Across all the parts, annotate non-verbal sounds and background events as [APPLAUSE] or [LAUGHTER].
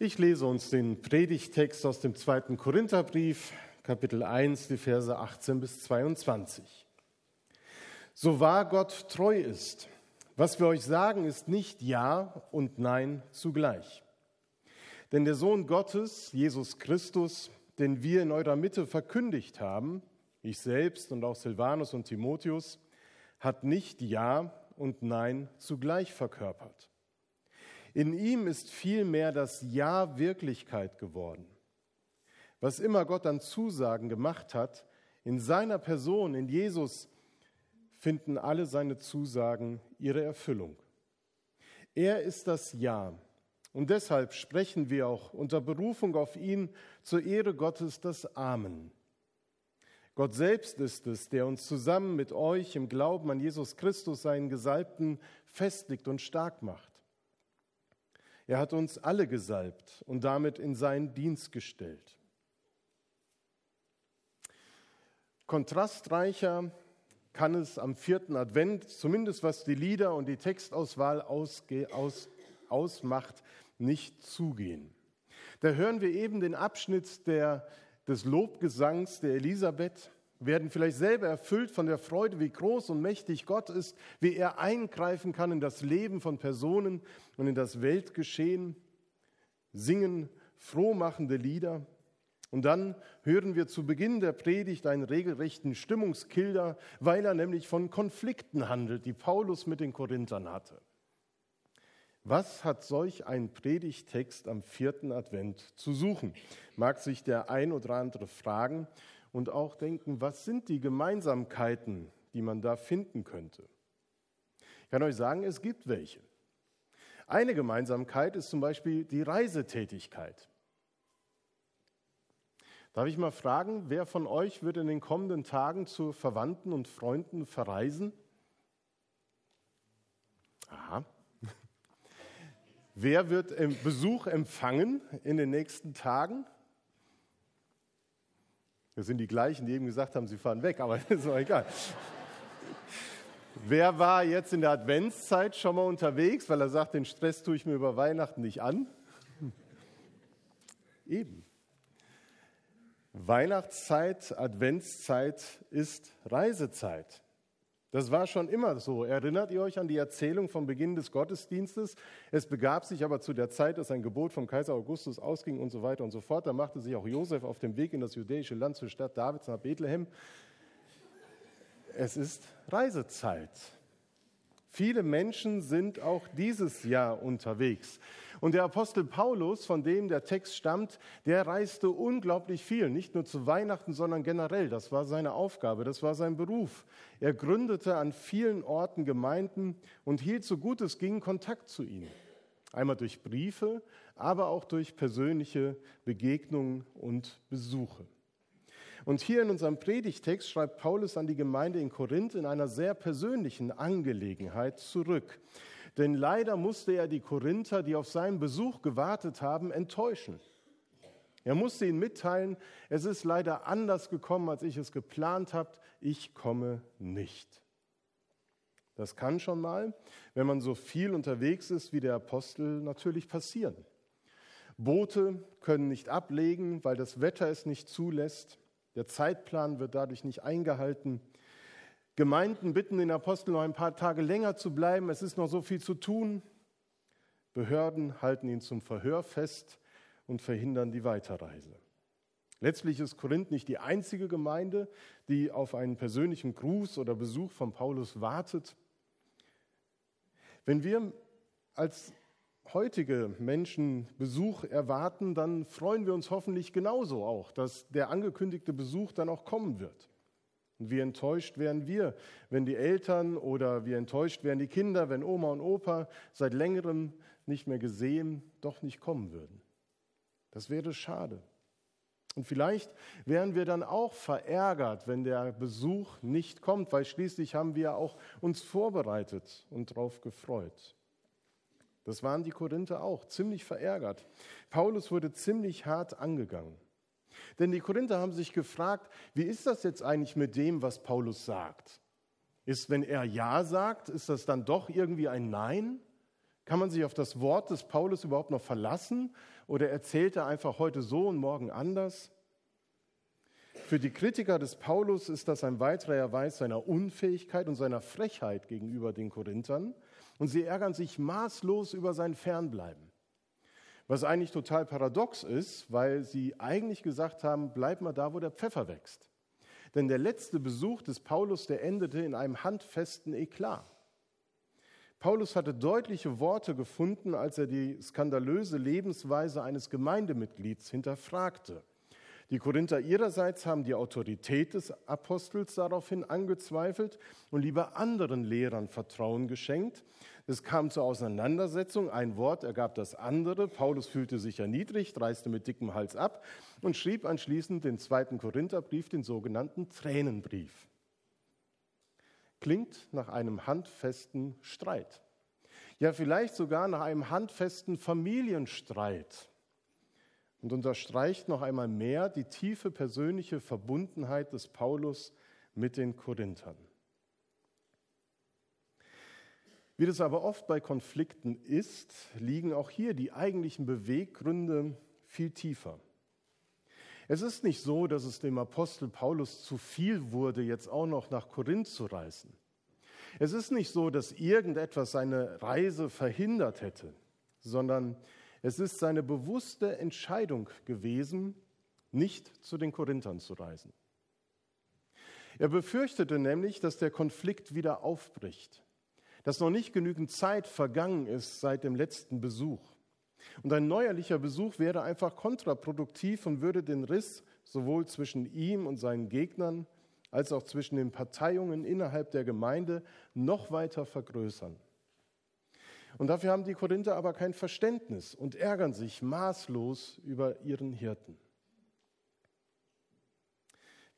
Ich lese uns den Predigtext aus dem zweiten Korintherbrief, Kapitel 1, die Verse 18 bis 22. So wahr Gott treu ist, was wir euch sagen, ist nicht Ja und Nein zugleich. Denn der Sohn Gottes, Jesus Christus, den wir in eurer Mitte verkündigt haben, ich selbst und auch Silvanus und Timotheus, hat nicht Ja und Nein zugleich verkörpert. In ihm ist vielmehr das Ja Wirklichkeit geworden. Was immer Gott an Zusagen gemacht hat, in seiner Person, in Jesus, finden alle seine Zusagen ihre Erfüllung. Er ist das Ja. Und deshalb sprechen wir auch unter Berufung auf ihn zur Ehre Gottes das Amen. Gott selbst ist es, der uns zusammen mit euch im Glauben an Jesus Christus, seinen Gesalbten, festigt und stark macht. Er hat uns alle gesalbt und damit in seinen Dienst gestellt. Kontrastreicher kann es am vierten Advent, zumindest was die Lieder und die Textauswahl ausge, aus, ausmacht, nicht zugehen. Da hören wir eben den Abschnitt der, des Lobgesangs der Elisabeth werden vielleicht selber erfüllt von der Freude, wie groß und mächtig Gott ist, wie er eingreifen kann in das Leben von Personen und in das Weltgeschehen, singen frohmachende Lieder. Und dann hören wir zu Beginn der Predigt einen regelrechten Stimmungskilder, weil er nämlich von Konflikten handelt, die Paulus mit den Korinthern hatte. Was hat solch ein Predigtext am vierten Advent zu suchen? Mag sich der ein oder andere fragen und auch denken, was sind die Gemeinsamkeiten, die man da finden könnte. Ich kann euch sagen, es gibt welche. Eine Gemeinsamkeit ist zum Beispiel die Reisetätigkeit. Darf ich mal fragen, wer von euch wird in den kommenden Tagen zu Verwandten und Freunden verreisen? Aha. [LAUGHS] Wer wird Besuch empfangen in den nächsten Tagen? Das sind die gleichen, die eben gesagt haben, sie fahren weg, aber [LAUGHS] das ist doch egal. Wer war jetzt in der Adventszeit schon mal unterwegs, weil er sagt, den Stress tue ich mir über Weihnachten nicht an? Eben. Weihnachtszeit, Adventszeit ist Reisezeit. Das war schon immer so. Erinnert ihr euch an die Erzählung vom Beginn des Gottesdienstes? Es begab sich aber zu der Zeit, dass ein Gebot vom Kaiser Augustus ausging und so weiter und so fort. Da machte sich auch Josef auf dem Weg in das jüdische Land zur Stadt Davids nach Bethlehem. Es ist Reisezeit. Viele Menschen sind auch dieses Jahr unterwegs. Und der Apostel Paulus, von dem der Text stammt, der reiste unglaublich viel, nicht nur zu Weihnachten, sondern generell. Das war seine Aufgabe, das war sein Beruf. Er gründete an vielen Orten Gemeinden und hielt so gut es ging Kontakt zu ihnen. Einmal durch Briefe, aber auch durch persönliche Begegnungen und Besuche. Und hier in unserem Predigtext schreibt Paulus an die Gemeinde in Korinth in einer sehr persönlichen Angelegenheit zurück. Denn leider musste er die Korinther, die auf seinen Besuch gewartet haben, enttäuschen. Er musste ihnen mitteilen, es ist leider anders gekommen, als ich es geplant habe, ich komme nicht. Das kann schon mal, wenn man so viel unterwegs ist wie der Apostel, natürlich passieren. Boote können nicht ablegen, weil das Wetter es nicht zulässt. Der Zeitplan wird dadurch nicht eingehalten. Gemeinden bitten den Apostel noch ein paar Tage länger zu bleiben. Es ist noch so viel zu tun. Behörden halten ihn zum Verhör fest und verhindern die Weiterreise. Letztlich ist Korinth nicht die einzige Gemeinde, die auf einen persönlichen Gruß oder Besuch von Paulus wartet. Wenn wir als heutige Menschen Besuch erwarten, dann freuen wir uns hoffentlich genauso auch, dass der angekündigte Besuch dann auch kommen wird. Und wie enttäuscht wären wir, wenn die Eltern oder wie enttäuscht wären die Kinder, wenn Oma und Opa seit längerem nicht mehr gesehen, doch nicht kommen würden. Das wäre schade. Und vielleicht wären wir dann auch verärgert, wenn der Besuch nicht kommt, weil schließlich haben wir auch uns vorbereitet und darauf gefreut. Das waren die Korinther auch, ziemlich verärgert. Paulus wurde ziemlich hart angegangen. Denn die Korinther haben sich gefragt, wie ist das jetzt eigentlich mit dem, was Paulus sagt? Ist, wenn er Ja sagt, ist das dann doch irgendwie ein Nein? Kann man sich auf das Wort des Paulus überhaupt noch verlassen oder erzählt er einfach heute so und morgen anders? Für die Kritiker des Paulus ist das ein weiterer Erweis seiner Unfähigkeit und seiner Frechheit gegenüber den Korinthern und sie ärgern sich maßlos über sein Fernbleiben. Was eigentlich total paradox ist, weil sie eigentlich gesagt haben, bleib mal da, wo der Pfeffer wächst. Denn der letzte Besuch des Paulus, der endete in einem handfesten Eklat. Paulus hatte deutliche Worte gefunden, als er die skandalöse Lebensweise eines Gemeindemitglieds hinterfragte. Die Korinther ihrerseits haben die Autorität des Apostels daraufhin angezweifelt und lieber anderen Lehrern Vertrauen geschenkt. Es kam zur Auseinandersetzung, ein Wort ergab das andere. Paulus fühlte sich erniedrigt, reiste mit dickem Hals ab und schrieb anschließend den zweiten Korintherbrief, den sogenannten Tränenbrief. Klingt nach einem handfesten Streit. Ja, vielleicht sogar nach einem handfesten Familienstreit und unterstreicht noch einmal mehr die tiefe persönliche Verbundenheit des Paulus mit den Korinthern. Wie das aber oft bei Konflikten ist, liegen auch hier die eigentlichen Beweggründe viel tiefer. Es ist nicht so, dass es dem Apostel Paulus zu viel wurde, jetzt auch noch nach Korinth zu reisen. Es ist nicht so, dass irgendetwas seine Reise verhindert hätte, sondern es ist seine bewusste Entscheidung gewesen, nicht zu den Korinthern zu reisen. Er befürchtete nämlich, dass der Konflikt wieder aufbricht, dass noch nicht genügend Zeit vergangen ist seit dem letzten Besuch. Und ein neuerlicher Besuch wäre einfach kontraproduktiv und würde den Riss sowohl zwischen ihm und seinen Gegnern als auch zwischen den Parteiungen innerhalb der Gemeinde noch weiter vergrößern. Und dafür haben die Korinther aber kein Verständnis und ärgern sich maßlos über ihren Hirten.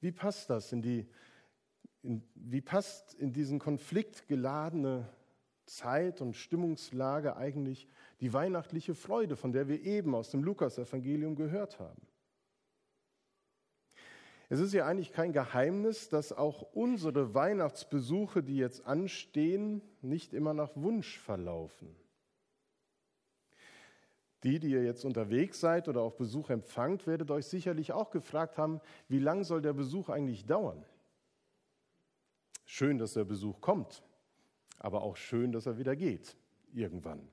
Wie passt das in die, in, wie passt in diesen Konflikt geladene Zeit und Stimmungslage eigentlich die weihnachtliche Freude, von der wir eben aus dem Lukasevangelium gehört haben? Es ist ja eigentlich kein Geheimnis, dass auch unsere Weihnachtsbesuche, die jetzt anstehen, nicht immer nach Wunsch verlaufen. Die, die ihr jetzt unterwegs seid oder auch Besuch empfangt, werdet euch sicherlich auch gefragt haben, wie lang soll der Besuch eigentlich dauern? Schön, dass der Besuch kommt, aber auch schön, dass er wieder geht, irgendwann.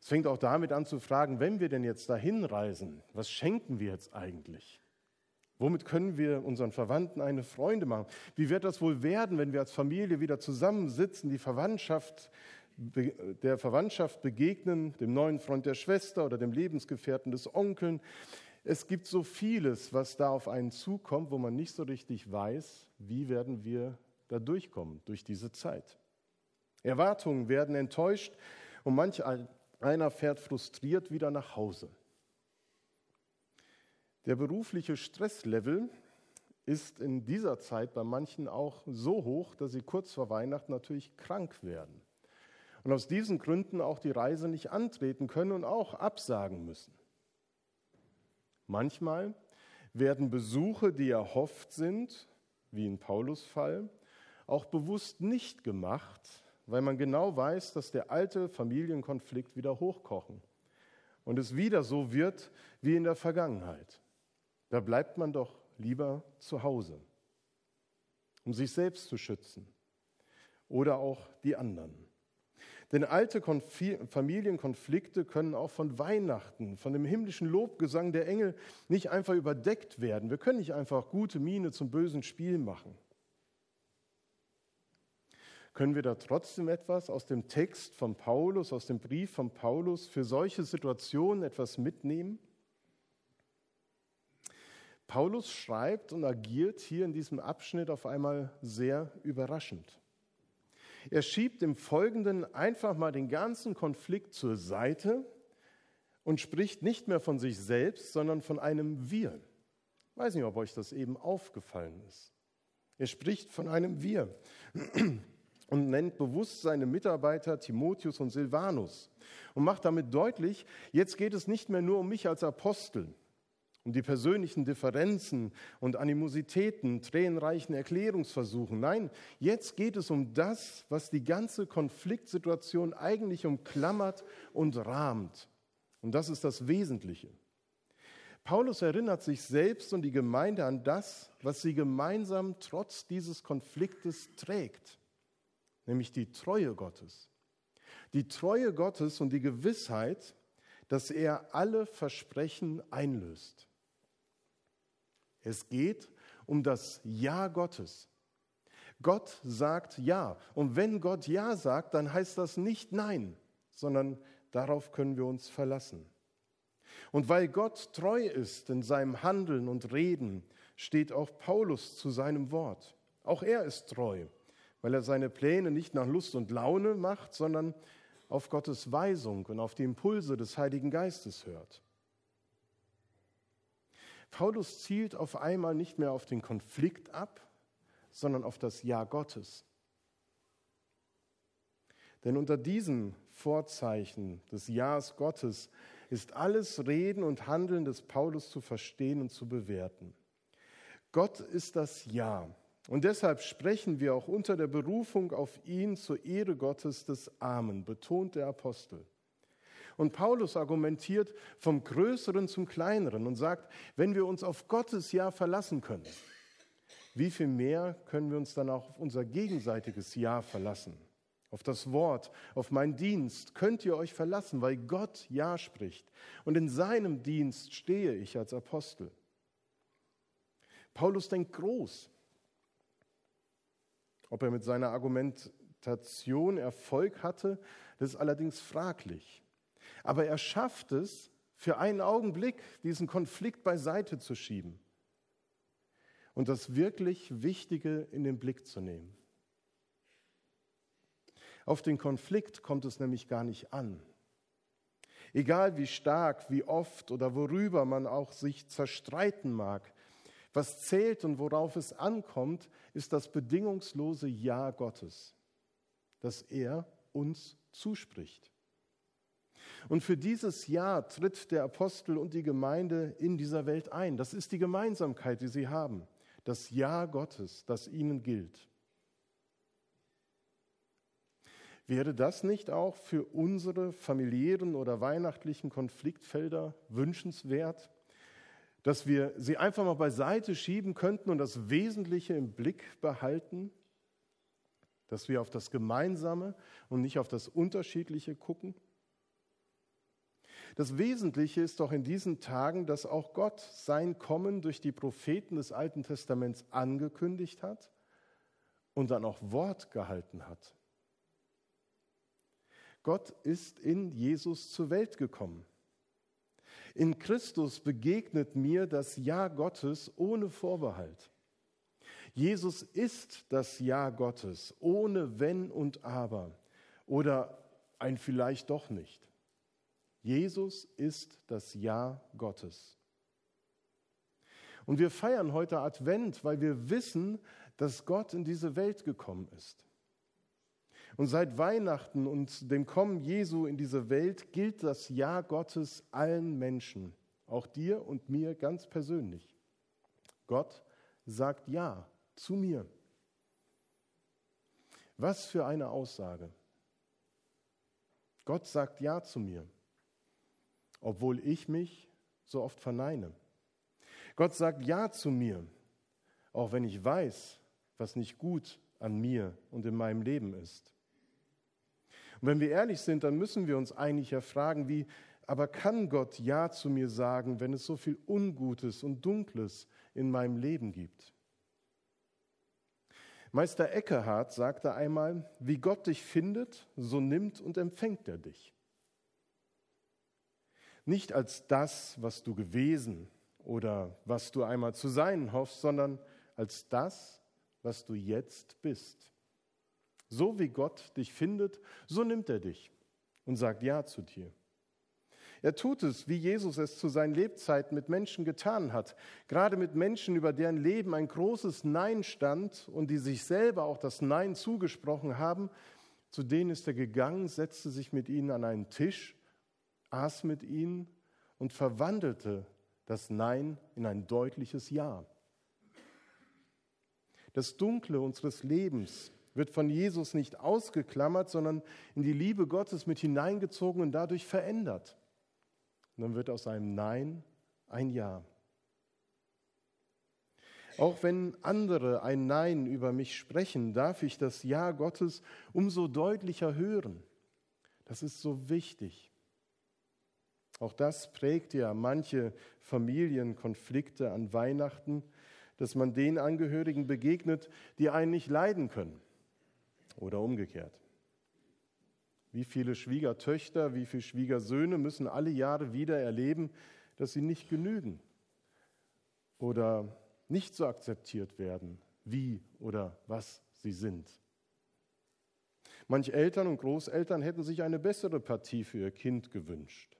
Es fängt auch damit an zu fragen, wenn wir denn jetzt dahin reisen, was schenken wir jetzt eigentlich? Womit können wir unseren Verwandten eine Freude machen? Wie wird das wohl werden, wenn wir als Familie wieder zusammensitzen, die Verwandtschaft, der Verwandtschaft begegnen, dem neuen Freund der Schwester oder dem Lebensgefährten des Onkeln? Es gibt so vieles, was da auf einen zukommt, wo man nicht so richtig weiß, wie werden wir da durchkommen durch diese Zeit. Erwartungen werden enttäuscht und manch einer fährt frustriert wieder nach Hause. Der berufliche Stresslevel ist in dieser Zeit bei manchen auch so hoch, dass sie kurz vor Weihnachten natürlich krank werden. Und aus diesen Gründen auch die Reise nicht antreten können und auch absagen müssen. Manchmal werden Besuche, die erhofft sind, wie in Paulus Fall, auch bewusst nicht gemacht, weil man genau weiß, dass der alte Familienkonflikt wieder hochkochen und es wieder so wird wie in der Vergangenheit. Da bleibt man doch lieber zu Hause, um sich selbst zu schützen oder auch die anderen. Denn alte Familienkonflikte können auch von Weihnachten, von dem himmlischen Lobgesang der Engel nicht einfach überdeckt werden. Wir können nicht einfach gute Miene zum bösen Spiel machen. Können wir da trotzdem etwas aus dem Text von Paulus, aus dem Brief von Paulus für solche Situationen etwas mitnehmen? Paulus schreibt und agiert hier in diesem Abschnitt auf einmal sehr überraschend. Er schiebt im Folgenden einfach mal den ganzen Konflikt zur Seite und spricht nicht mehr von sich selbst, sondern von einem Wir. Ich weiß nicht, ob euch das eben aufgefallen ist. Er spricht von einem Wir und nennt bewusst seine Mitarbeiter Timotheus und Silvanus und macht damit deutlich, jetzt geht es nicht mehr nur um mich als Apostel um die persönlichen Differenzen und Animositäten, tränenreichen Erklärungsversuchen. Nein, jetzt geht es um das, was die ganze Konfliktsituation eigentlich umklammert und rahmt. Und das ist das Wesentliche. Paulus erinnert sich selbst und die Gemeinde an das, was sie gemeinsam trotz dieses Konfliktes trägt, nämlich die Treue Gottes. Die Treue Gottes und die Gewissheit, dass er alle Versprechen einlöst. Es geht um das Ja Gottes. Gott sagt Ja. Und wenn Gott Ja sagt, dann heißt das nicht Nein, sondern darauf können wir uns verlassen. Und weil Gott treu ist in seinem Handeln und Reden, steht auch Paulus zu seinem Wort. Auch er ist treu, weil er seine Pläne nicht nach Lust und Laune macht, sondern auf Gottes Weisung und auf die Impulse des Heiligen Geistes hört. Paulus zielt auf einmal nicht mehr auf den Konflikt ab, sondern auf das Ja Gottes. Denn unter diesem Vorzeichen des Ja's Gottes ist alles Reden und Handeln des Paulus zu verstehen und zu bewerten. Gott ist das Ja. Und deshalb sprechen wir auch unter der Berufung auf ihn zur Ehre Gottes des Amen, betont der Apostel. Und Paulus argumentiert vom Größeren zum Kleineren und sagt, wenn wir uns auf Gottes Ja verlassen können, wie viel mehr können wir uns dann auch auf unser gegenseitiges Ja verlassen? Auf das Wort, auf meinen Dienst könnt ihr euch verlassen, weil Gott Ja spricht. Und in seinem Dienst stehe ich als Apostel. Paulus denkt groß. Ob er mit seiner Argumentation Erfolg hatte, das ist allerdings fraglich. Aber er schafft es, für einen Augenblick diesen Konflikt beiseite zu schieben und das wirklich Wichtige in den Blick zu nehmen. Auf den Konflikt kommt es nämlich gar nicht an. Egal wie stark, wie oft oder worüber man auch sich zerstreiten mag, was zählt und worauf es ankommt, ist das bedingungslose Ja Gottes, das er uns zuspricht. Und für dieses Jahr tritt der Apostel und die Gemeinde in dieser Welt ein. Das ist die Gemeinsamkeit, die sie haben. Das Ja Gottes, das ihnen gilt. Wäre das nicht auch für unsere familiären oder weihnachtlichen Konfliktfelder wünschenswert, dass wir sie einfach mal beiseite schieben könnten und das Wesentliche im Blick behalten, dass wir auf das Gemeinsame und nicht auf das Unterschiedliche gucken? Das Wesentliche ist doch in diesen Tagen, dass auch Gott sein Kommen durch die Propheten des Alten Testaments angekündigt hat und dann auch Wort gehalten hat. Gott ist in Jesus zur Welt gekommen. In Christus begegnet mir das Ja Gottes ohne Vorbehalt. Jesus ist das Ja Gottes ohne Wenn und Aber oder ein vielleicht doch nicht. Jesus ist das Ja Gottes. Und wir feiern heute Advent, weil wir wissen, dass Gott in diese Welt gekommen ist. Und seit Weihnachten und dem Kommen Jesu in diese Welt gilt das Ja Gottes allen Menschen, auch dir und mir ganz persönlich. Gott sagt Ja zu mir. Was für eine Aussage. Gott sagt Ja zu mir obwohl ich mich so oft verneine. Gott sagt Ja zu mir, auch wenn ich weiß, was nicht gut an mir und in meinem Leben ist. Und wenn wir ehrlich sind, dann müssen wir uns eigentlich ja fragen, wie, aber kann Gott Ja zu mir sagen, wenn es so viel Ungutes und Dunkles in meinem Leben gibt? Meister Eckehart sagte einmal, wie Gott dich findet, so nimmt und empfängt er dich. Nicht als das, was du gewesen oder was du einmal zu sein hoffst, sondern als das, was du jetzt bist. So wie Gott dich findet, so nimmt er dich und sagt Ja zu dir. Er tut es, wie Jesus es zu seinen Lebzeiten mit Menschen getan hat, gerade mit Menschen, über deren Leben ein großes Nein stand und die sich selber auch das Nein zugesprochen haben. Zu denen ist er gegangen, setzte sich mit ihnen an einen Tisch aß mit ihnen und verwandelte das Nein in ein deutliches Ja. Das Dunkle unseres Lebens wird von Jesus nicht ausgeklammert, sondern in die Liebe Gottes mit hineingezogen und dadurch verändert. Und dann wird aus einem Nein ein Ja. Auch wenn andere ein Nein über mich sprechen, darf ich das Ja Gottes umso deutlicher hören. Das ist so wichtig. Auch das prägt ja manche Familienkonflikte an Weihnachten, dass man den Angehörigen begegnet, die einen nicht leiden können. Oder umgekehrt. Wie viele Schwiegertöchter, wie viele Schwiegersöhne müssen alle Jahre wieder erleben, dass sie nicht genügen oder nicht so akzeptiert werden, wie oder was sie sind. Manch Eltern und Großeltern hätten sich eine bessere Partie für ihr Kind gewünscht.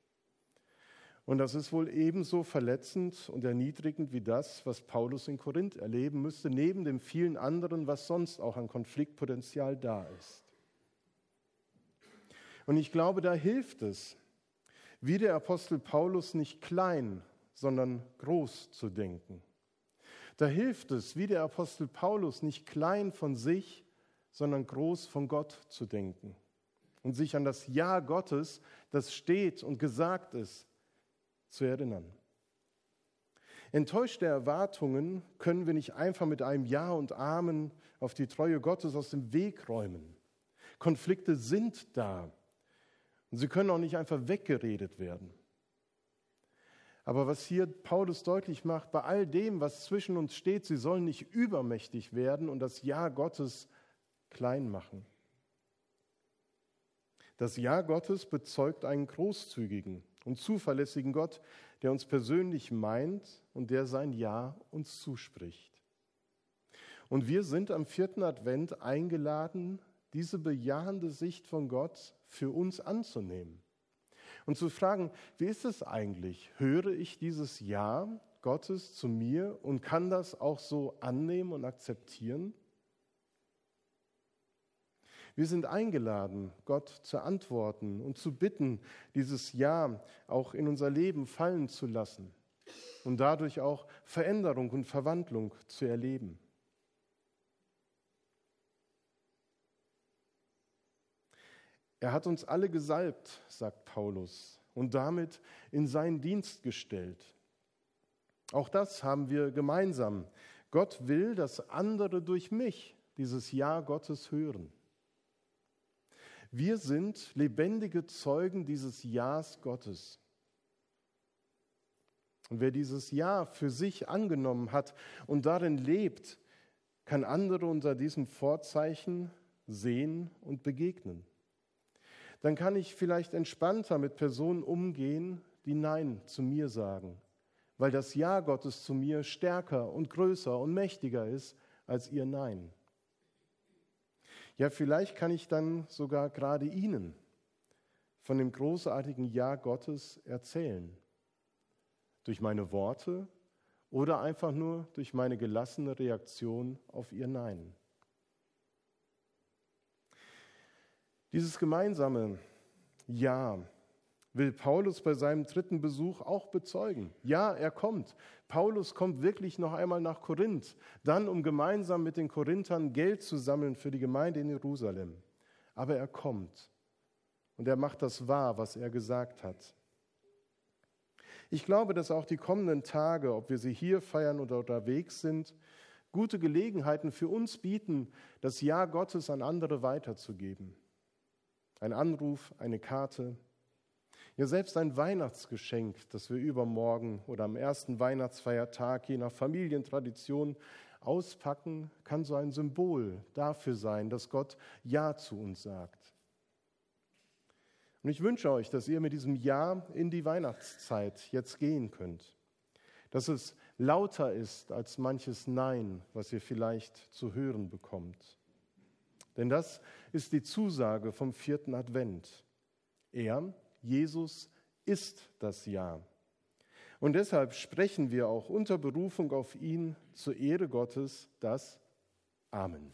Und das ist wohl ebenso verletzend und erniedrigend wie das, was Paulus in Korinth erleben müsste, neben dem vielen anderen, was sonst auch an Konfliktpotenzial da ist. Und ich glaube, da hilft es, wie der Apostel Paulus nicht klein, sondern groß zu denken. Da hilft es, wie der Apostel Paulus nicht klein von sich, sondern groß von Gott zu denken und sich an das Ja Gottes, das steht und gesagt ist, zu erinnern. Enttäuschte Erwartungen können wir nicht einfach mit einem Ja und Amen auf die Treue Gottes aus dem Weg räumen. Konflikte sind da und sie können auch nicht einfach weggeredet werden. Aber was hier Paulus deutlich macht, bei all dem, was zwischen uns steht, sie sollen nicht übermächtig werden und das Ja Gottes klein machen. Das Ja Gottes bezeugt einen großzügigen, und zuverlässigen Gott, der uns persönlich meint und der sein Ja uns zuspricht. Und wir sind am vierten Advent eingeladen, diese bejahende Sicht von Gott für uns anzunehmen und zu fragen, wie ist es eigentlich? Höre ich dieses Ja Gottes zu mir und kann das auch so annehmen und akzeptieren? Wir sind eingeladen, Gott zu antworten und zu bitten, dieses Ja auch in unser Leben fallen zu lassen und dadurch auch Veränderung und Verwandlung zu erleben. Er hat uns alle gesalbt, sagt Paulus, und damit in seinen Dienst gestellt. Auch das haben wir gemeinsam. Gott will, dass andere durch mich dieses Ja Gottes hören. Wir sind lebendige Zeugen dieses Ja's Gottes. Und wer dieses Ja für sich angenommen hat und darin lebt, kann andere unter diesem Vorzeichen sehen und begegnen. Dann kann ich vielleicht entspannter mit Personen umgehen, die Nein zu mir sagen, weil das Ja Gottes zu mir stärker und größer und mächtiger ist als ihr Nein. Ja, vielleicht kann ich dann sogar gerade Ihnen von dem großartigen Ja Gottes erzählen. Durch meine Worte oder einfach nur durch meine gelassene Reaktion auf Ihr Nein. Dieses gemeinsame Ja will Paulus bei seinem dritten Besuch auch bezeugen. Ja, er kommt. Paulus kommt wirklich noch einmal nach Korinth, dann um gemeinsam mit den Korinthern Geld zu sammeln für die Gemeinde in Jerusalem. Aber er kommt und er macht das wahr, was er gesagt hat. Ich glaube, dass auch die kommenden Tage, ob wir sie hier feiern oder unterwegs sind, gute Gelegenheiten für uns bieten, das Ja Gottes an andere weiterzugeben. Ein Anruf, eine Karte, ja, selbst ein Weihnachtsgeschenk, das wir übermorgen oder am ersten Weihnachtsfeiertag je nach Familientradition auspacken, kann so ein Symbol dafür sein, dass Gott Ja zu uns sagt. Und ich wünsche euch, dass ihr mit diesem Ja in die Weihnachtszeit jetzt gehen könnt. Dass es lauter ist als manches Nein, was ihr vielleicht zu hören bekommt. Denn das ist die Zusage vom vierten Advent. Er, Jesus ist das Ja. Und deshalb sprechen wir auch unter Berufung auf ihn zur Ehre Gottes das Amen.